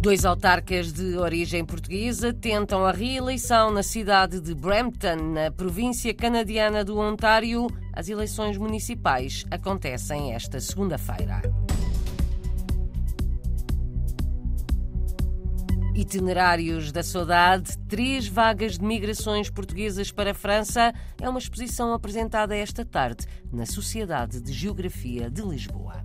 Dois autarcas de origem portuguesa tentam a reeleição na cidade de Brampton, na província canadiana do Ontário. As eleições municipais acontecem esta segunda-feira. Itinerários da Saudade, três vagas de migrações portuguesas para a França, é uma exposição apresentada esta tarde na Sociedade de Geografia de Lisboa.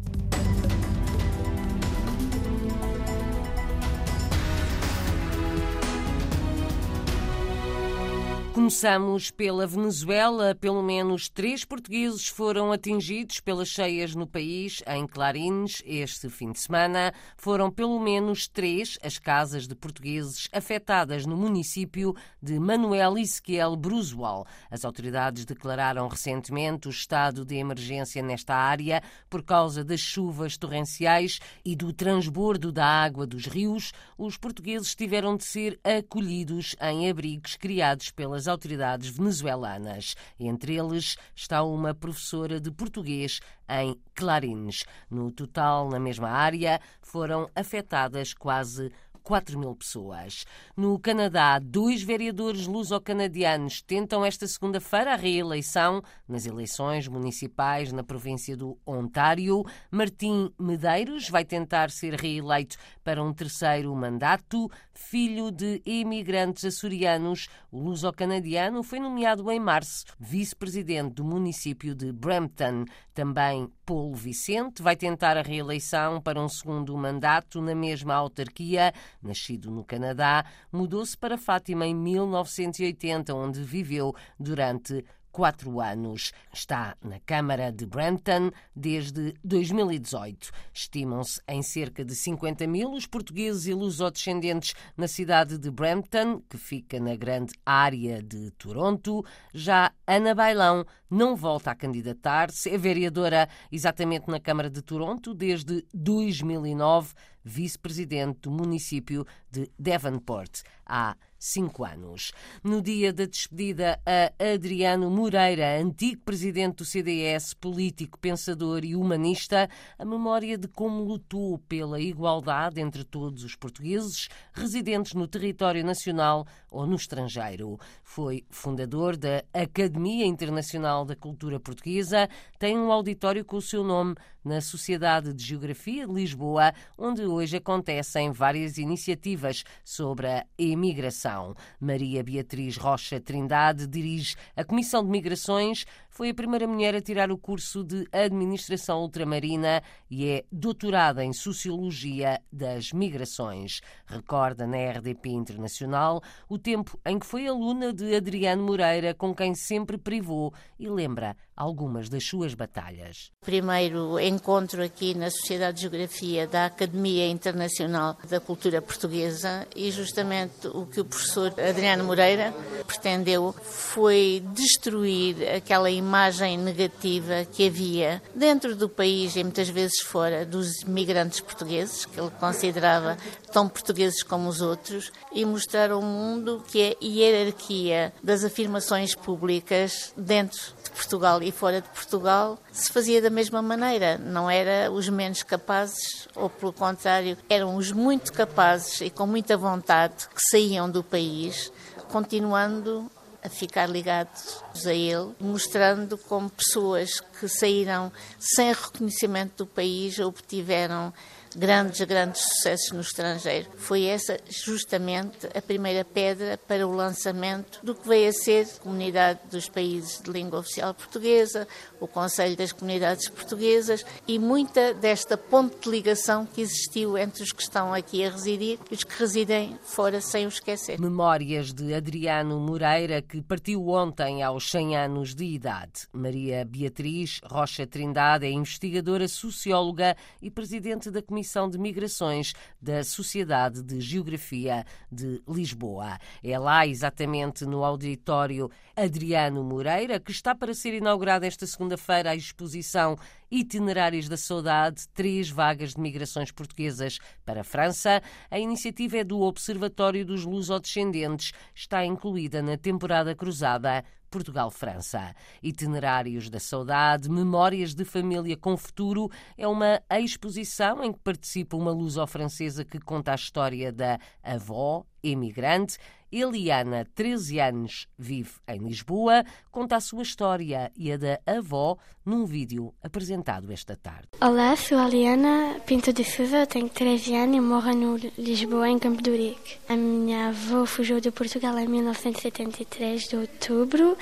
Começamos pela Venezuela. Pelo menos três portugueses foram atingidos pelas cheias no país, em Clarines, este fim de semana. Foram pelo menos três as casas de portugueses afetadas no município de Manuel Ezequiel Brusual. As autoridades declararam recentemente o estado de emergência nesta área por causa das chuvas torrenciais e do transbordo da água dos rios. Os portugueses tiveram de ser acolhidos em abrigos criados pelas as autoridades venezuelanas. Entre eles está uma professora de português em Clarines. No total, na mesma área, foram afetadas quase 4 mil pessoas. No Canadá, dois vereadores luso-canadianos tentam esta segunda-feira a reeleição nas eleições municipais na província do Ontário. Martim Medeiros vai tentar ser reeleito para um terceiro mandato. Filho de imigrantes açorianos, o luso-canadiano foi nomeado em março vice-presidente do município de Brampton. Também Paulo Vicente vai tentar a reeleição para um segundo mandato na mesma autarquia. Nascido no Canadá, mudou-se para Fátima em 1980, onde viveu durante quatro anos. Está na Câmara de Brampton desde 2018. Estimam-se em cerca de 50 mil os portugueses e lusodescendentes na cidade de Brampton, que fica na grande área de Toronto. Já Ana Bailão não volta a candidatar-se, é vereadora exatamente na Câmara de Toronto desde 2009 vice-presidente do município de Devonport há cinco anos. No dia da despedida a Adriano Moreira, antigo presidente do CDS, político, pensador e humanista, a memória de como lutou pela igualdade entre todos os portugueses residentes no território nacional ou no estrangeiro. Foi fundador da Academia Internacional da Cultura Portuguesa, tem um auditório com o seu nome na Sociedade de Geografia de Lisboa, onde hoje acontecem várias iniciativas sobre a imigração. Maria Beatriz Rocha Trindade dirige a Comissão de Migrações, foi a primeira mulher a tirar o curso de Administração Ultramarina e é doutorada em Sociologia das Migrações. Recorda na RDP Internacional o tempo em que foi aluna de Adriano Moreira, com quem sempre privou, e lembra algumas das suas batalhas. Primeiro encontro aqui na Sociedade de Geografia da Academia Internacional da Cultura Portuguesa e justamente o que o professor Adriano Moreira pretendeu foi destruir aquela imagem negativa que havia dentro do país e muitas vezes fora dos imigrantes portugueses, que ele considerava tão portugueses como os outros, e mostrar ao mundo que a hierarquia das afirmações públicas dentro de Portugal e fora de Portugal se fazia da mesma maneira. Não era os menos capazes, ou pelo contrário, eram os muito capazes e com muita vontade que saíam do país, continuando a ficar ligados a ele, mostrando como pessoas que saíram sem reconhecimento do país obtiveram grandes, grandes sucessos no estrangeiro. Foi essa justamente a primeira pedra para o lançamento do que veio a ser a Comunidade dos Países de Língua Oficial Portuguesa, o Conselho das Comunidades Portuguesas e muita desta ponte de ligação que existiu entre os que estão aqui a residir e os que residem fora sem o esquecer. Memórias de Adriano Moreira, partiu ontem aos 100 anos de idade. Maria Beatriz Rocha Trindade é investigadora, socióloga e presidente da Comissão de Migrações da Sociedade de Geografia de Lisboa. É lá, exatamente no auditório Adriano Moreira, que está para ser inaugurada esta segunda-feira a exposição Itinerários da Saudade, três vagas de migrações portuguesas para a França. A iniciativa é do Observatório dos Lusodescendentes. Está incluída na temporada cruzada Portugal-França. Itinerários da Saudade, Memórias de Família com Futuro é uma exposição em que participa uma luso-francesa que conta a história da avó imigrante. Eliana, 13 anos, vive em Lisboa, conta a sua história e a da avó num vídeo apresentado esta tarde. Olá, sou a Eliana Pinto de Souza, tenho 13 anos e moro no Lisboa, em Campo de Urique. A minha avó fugiu de Portugal em 1973 de outubro.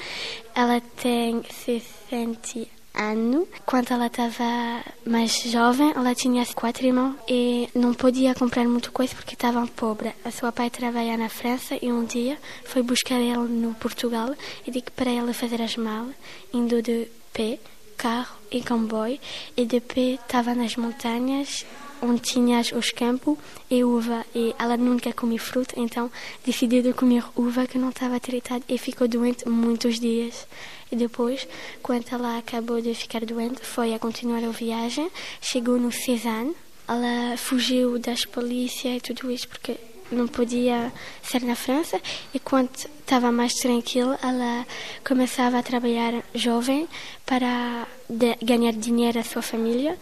Ela tem 60 Quando ela estava mais jovem, ela tinha quatro irmãos e não podia comprar muita coisa porque estava pobre. A sua pai trabalhava na França e um dia foi buscar ele no Portugal e disse para ela fazer as malas, indo de pé, carro e comboio. E de pé estava nas montanhas onde tinha os campos e uva e ela nunca comia fruta, então decidiu comer uva que não estava tratada e ficou doente muitos dias. E depois, quando ela acabou de ficar doente, foi a continuar a viagem, chegou no Cezanne, ela fugiu das polícias e tudo isso porque não podia ser na França. E quando estava mais tranquila ela começava a trabalhar jovem para ganhar dinheiro à sua família.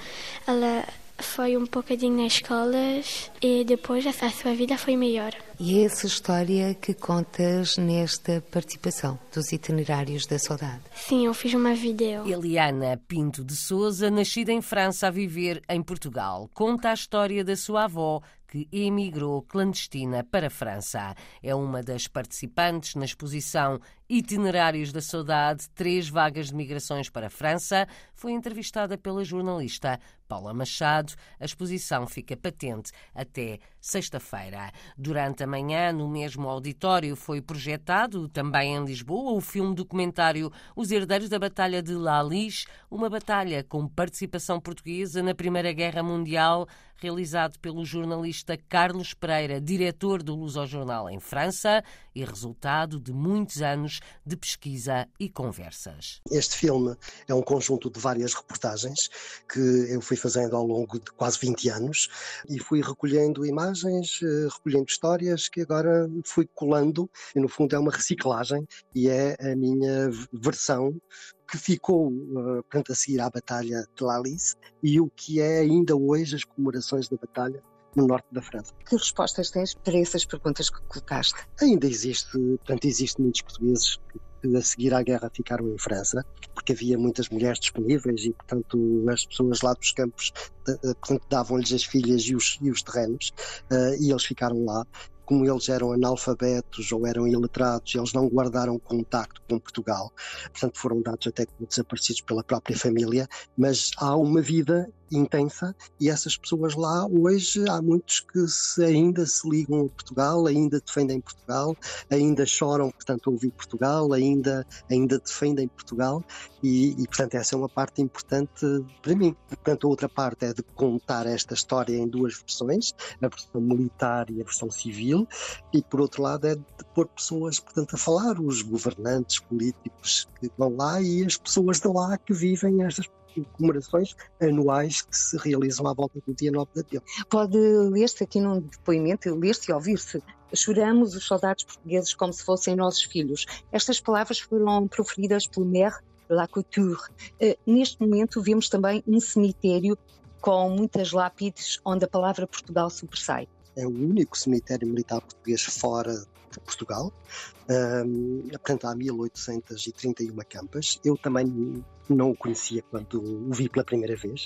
Ela foi um bocadinho nas escolas e depois a sua vida foi melhor. E é essa história que contas nesta participação dos itinerários da saudade? Sim, eu fiz uma vídeo. Eliana Pinto de Souza, nascida em França a viver em Portugal, conta a história da sua avó que emigrou clandestina para a França. É uma das participantes na exposição Itinerários da Saudade, três vagas de migrações para a França. Foi entrevistada pela jornalista Paula Machado. A exposição fica patente até sexta-feira. Durante a manhã, no mesmo auditório, foi projetado, também em Lisboa, o filme documentário Os Herdeiros da Batalha de Lalis, uma batalha com participação portuguesa na Primeira Guerra Mundial realizado pelo jornalista Carlos Pereira, diretor do Luso-Jornal em França e resultado de muitos anos de pesquisa e conversas. Este filme é um conjunto de várias reportagens que eu fui fazendo ao longo de quase 20 anos e fui recolhendo imagens, eh, recolhendo histórias que agora fui colando e no fundo é uma reciclagem e é a minha versão que ficou uh, portanto, a seguir à Batalha de Lalis e o que é ainda hoje as comemorações da Batalha no norte da França. Que respostas tens para essas perguntas que colocaste? Ainda existe, portanto, existe muitos portugueses que a seguir à guerra ficaram em França, porque havia muitas mulheres disponíveis e, portanto, as pessoas lá dos campos eh, portanto, davam-lhes as filhas e os, e os terrenos, uh, e eles ficaram lá como eles eram analfabetos ou eram iletrados, eles não guardaram contacto com Portugal, portanto foram dados até como desaparecidos pela própria família, mas há uma vida intensa e essas pessoas lá hoje há muitos que se, ainda se ligam a Portugal, ainda defendem Portugal, ainda choram portanto ouvir Portugal, ainda ainda defendem Portugal e, e, portanto essa é uma parte importante para mim. Portanto a outra parte é de contar esta história em duas versões, a versão militar e a versão civil e por outro lado é de pôr pessoas portanto a falar, os governantes políticos que vão lá e as pessoas de lá que vivem estas comemorações anuais que se realizam à volta do dia 9 de abril. Pode ler-se aqui num depoimento, ler-se e ouvir-se. Choramos os soldados portugueses como se fossem nossos filhos. Estas palavras foram proferidas pelo maire La Couture. Eh, neste momento vemos também um cemitério com muitas lápides onde a palavra Portugal sobressai. É o único cemitério militar português fora de Portugal. Um, portanto, há 1831 campas. Eu também não o conhecia quando o vi pela primeira vez.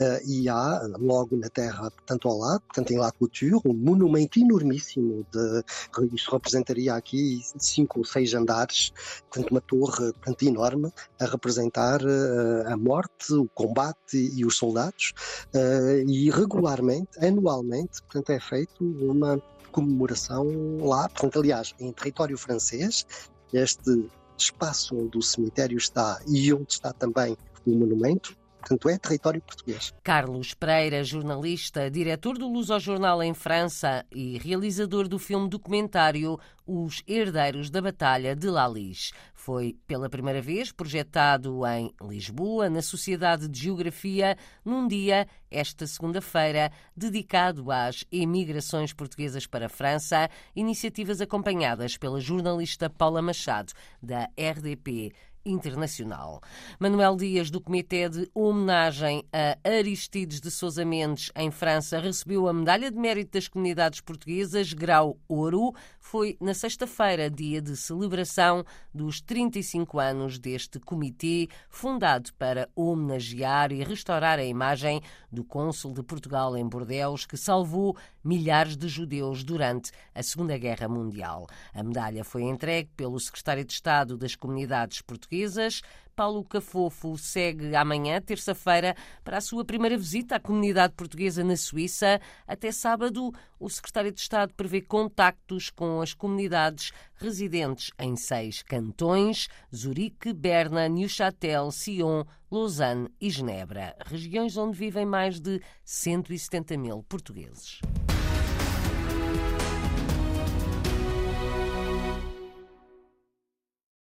Uh, e há, logo na terra, portanto, ao lado, portanto, em La Couture, um monumento enormíssimo. De, isto representaria aqui cinco ou seis andares, portanto, uma torre portanto, enorme a representar uh, a morte, o combate e os soldados. Uh, e regularmente, anualmente, portanto, é feito uma comemoração lá, portanto, aliás, em território francês, este espaço onde o cemitério está e onde está também o monumento, portanto é território português. Carlos Pereira, jornalista, diretor do Luso Jornal em França e realizador do filme documentário Os Herdeiros da Batalha de Lalis. Foi pela primeira vez projetado em Lisboa, na Sociedade de Geografia, num dia, esta segunda-feira, dedicado às emigrações portuguesas para a França, iniciativas acompanhadas pela jornalista Paula Machado, da RDP internacional. Manuel Dias, do Comitê de Homenagem a Aristides de Sousa Mendes, em França, recebeu a Medalha de Mérito das Comunidades Portuguesas, grau ouro. Foi na sexta-feira, dia de celebração dos 35 anos deste comitê, fundado para homenagear e restaurar a imagem do cônsul de Portugal em Bordeus, que salvou milhares de judeus durante a Segunda Guerra Mundial. A medalha foi entregue pelo secretário de Estado das Comunidades Portuguesas, Paulo Cafofo segue amanhã, terça-feira, para a sua primeira visita à comunidade portuguesa na Suíça. Até sábado, o secretário de Estado prevê contactos com as comunidades residentes em seis cantões: Zurique, Berna, Neuchâtel, Sion, Lausanne e Genebra, regiões onde vivem mais de 170 mil portugueses.